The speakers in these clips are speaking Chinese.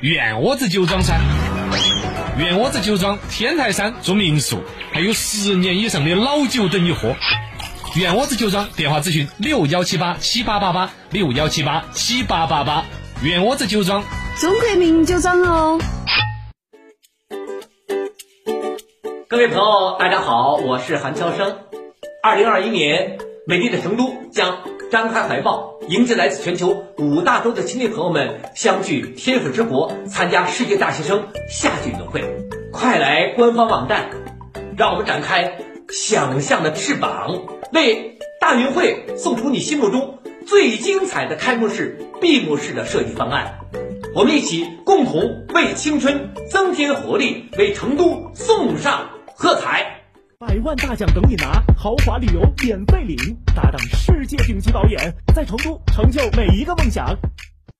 院窝子酒庄噻！院窝子酒庄天台山住民宿，还有十年以上的老酒等你喝。院窝子酒庄电话咨询六幺七八七八八八六幺七八七八八八。院窝子酒庄，中国名酒庄哦。各位朋友，大家好，我是韩乔生。二零二一年，美丽的成都将张开怀抱，迎接来自全球五大洲的亲戚朋友们相聚天府之国，参加世界大学生夏季运动会。快来官方网站，让我们展开想象的翅膀，为大运会送出你心目中最精彩的开幕式、闭幕式的设计方案。我们一起共同为青春增添活力，为成都送上喝彩。百万大奖等你拿，豪华旅游免费领，搭档世界顶级导演，在成都成就每一个梦想。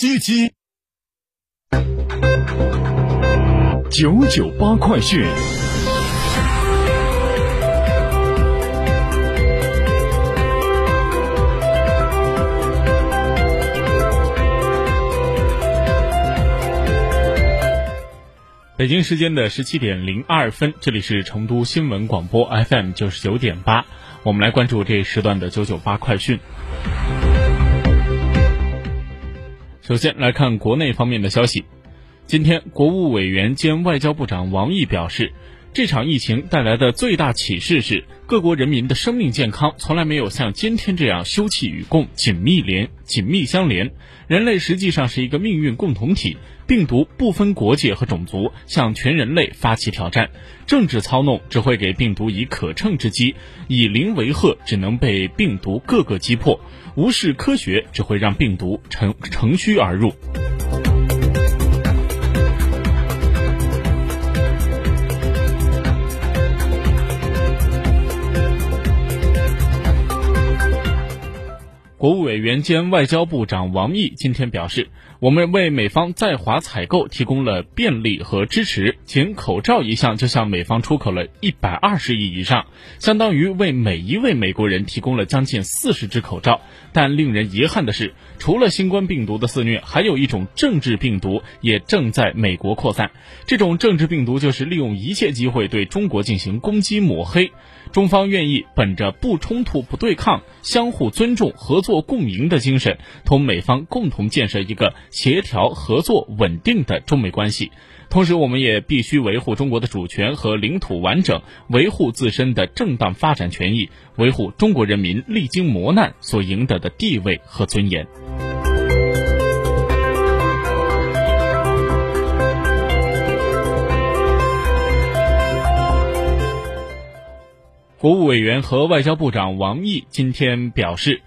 七。九九八快讯。北京时间的十七点零二分，这里是成都新闻广播 FM 九十九点八，我们来关注这时段的九九八快讯。首先来看国内方面的消息，今天国务委员兼外交部长王毅表示，这场疫情带来的最大启示是，各国人民的生命健康从来没有像今天这样休戚与共、紧密连紧密相连。人类实际上是一个命运共同体，病毒不分国界和种族，向全人类发起挑战。政治操弄只会给病毒以可乘之机，以邻为壑只能被病毒各个击破。无视科学只会让病毒乘乘虚而入。国务委员兼外交部长王毅今天表示，我们为美方在华采购提供了便利和支持，仅口罩一项就向美方出口了一百二十亿以上，相当于为每一位美国人提供了将近四十只口罩。但令人遗憾的是，除了新冠病毒的肆虐，还有一种政治病毒也正在美国扩散。这种政治病毒就是利用一切机会对中国进行攻击抹黑。中方愿意本着不冲突、不对抗、相互尊重、合作做共赢的精神，同美方共同建设一个协调、合作、稳定的中美关系。同时，我们也必须维护中国的主权和领土完整，维护自身的正当发展权益，维护中国人民历经磨难所赢得的地位和尊严。国务委员和外交部长王毅今天表示，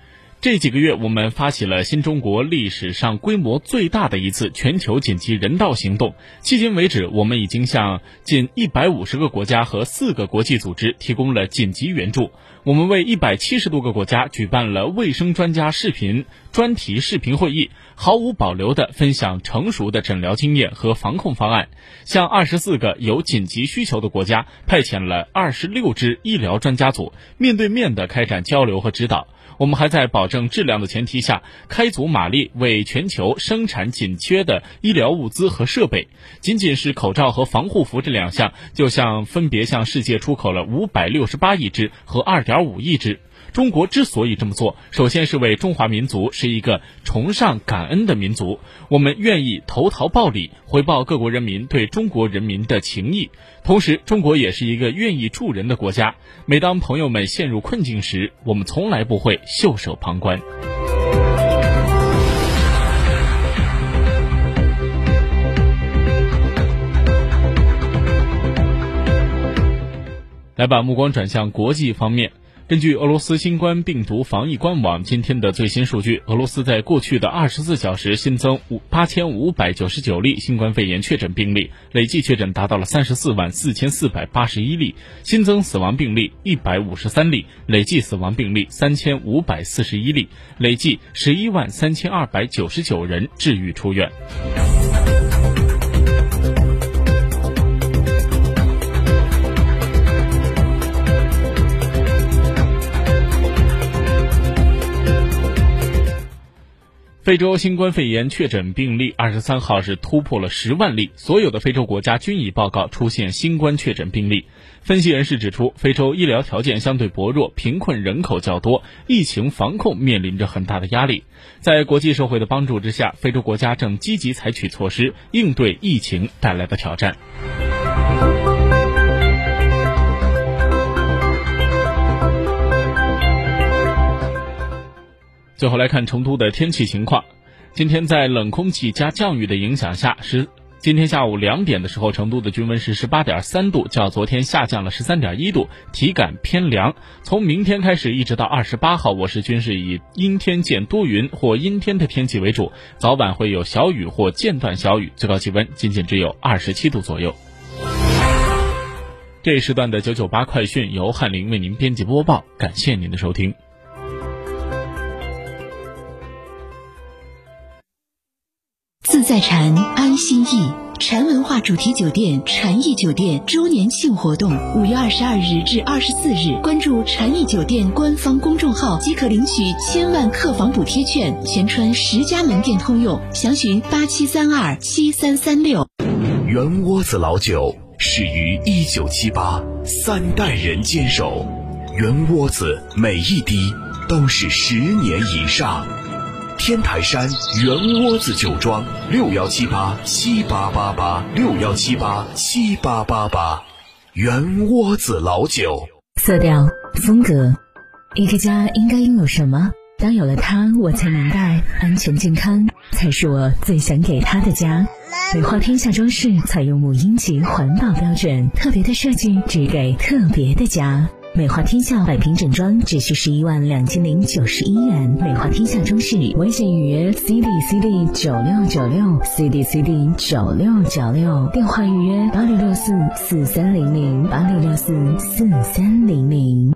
这几个月我们发起了新中国历史上规模最大的一次全球紧急人道行动。迄今为止，我们已经向近一百五十个国家和四个国际组织提供了紧急援助。我们为一百七十多个国家举办了卫生专家视频专题视频会议，毫无保留地分享成熟的诊疗经验和防控方案。向二十四个有紧急需求的国家派遣了二十六支医疗专家组，面对面地开展交流和指导。我们还在保证质量的前提下，开足马力为全球生产紧缺的医疗物资和设备。仅仅是口罩和防护服这两项，就像分别向世界出口了五百六十八亿只和二点。点五亿只。中国之所以这么做，首先是为中华民族是一个崇尚感恩的民族，我们愿意投桃报李，回报各国人民对中国人民的情谊。同时，中国也是一个愿意助人的国家。每当朋友们陷入困境时，我们从来不会袖手旁观。来把目光转向国际方面。根据俄罗斯新冠病毒防疫官网今天的最新数据，俄罗斯在过去的二十四小时新增五八千五百九十九例新冠肺炎确诊病例，累计确诊达到了三十四万四千四百八十一例，新增死亡病例一百五十三例，累计死亡病例三千五百四十一例，累计十一万三千二百九十九人治愈出院。非洲新冠肺炎确诊病例二十三号是突破了十万例，所有的非洲国家均已报告出现新冠确诊病例。分析人士指出，非洲医疗条件相对薄弱，贫困人口较多，疫情防控面临着很大的压力。在国际社会的帮助之下，非洲国家正积极采取措施应对疫情带来的挑战。最后来看成都的天气情况。今天在冷空气加降雨的影响下，是今天下午两点的时候，成都的均温是十八点三度，较昨天下降了十三点一度，体感偏凉。从明天开始一直到二十八号，我市均是以阴天见多云或阴天的天气为主，早晚会有小雨或间断小雨，最高气温仅仅只有二十七度左右。这一时段的九九八快讯由翰林为您编辑播报，感谢您的收听。在禅，安心意。禅文化主题酒店禅意酒店周年庆活动，五月二十二日至二十四日，关注禅意酒店官方公众号即可领取千万客房补贴券，全川十家门店通用。详询八七三二七三三六。圆窝子老酒始于一九七八，三代人坚守，圆窝子每一滴都是十年以上。天台山圆窝子酒庄六幺七八七八八八六幺七八七八八八，圆窝子老酒。色调、风格，一个家应该拥有什么？当有了它，我才明白，安全健康才是我最想给他的家。美化天下装饰采用母婴级环保标准，特别的设计，只给特别的家。美化天下百平整装只需十一万两千零九十一元。美化天下装饰微信预约 C D C D 九六九六 C D C D 九六九六，电话预约八六六四四三零零八六六四四三零零。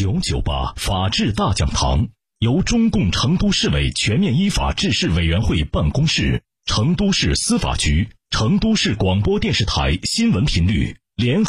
九九八法治大讲堂由中共成都市委全面依法治市委员会办公室、成都市司法局、成都市广播电视台新闻频率联合。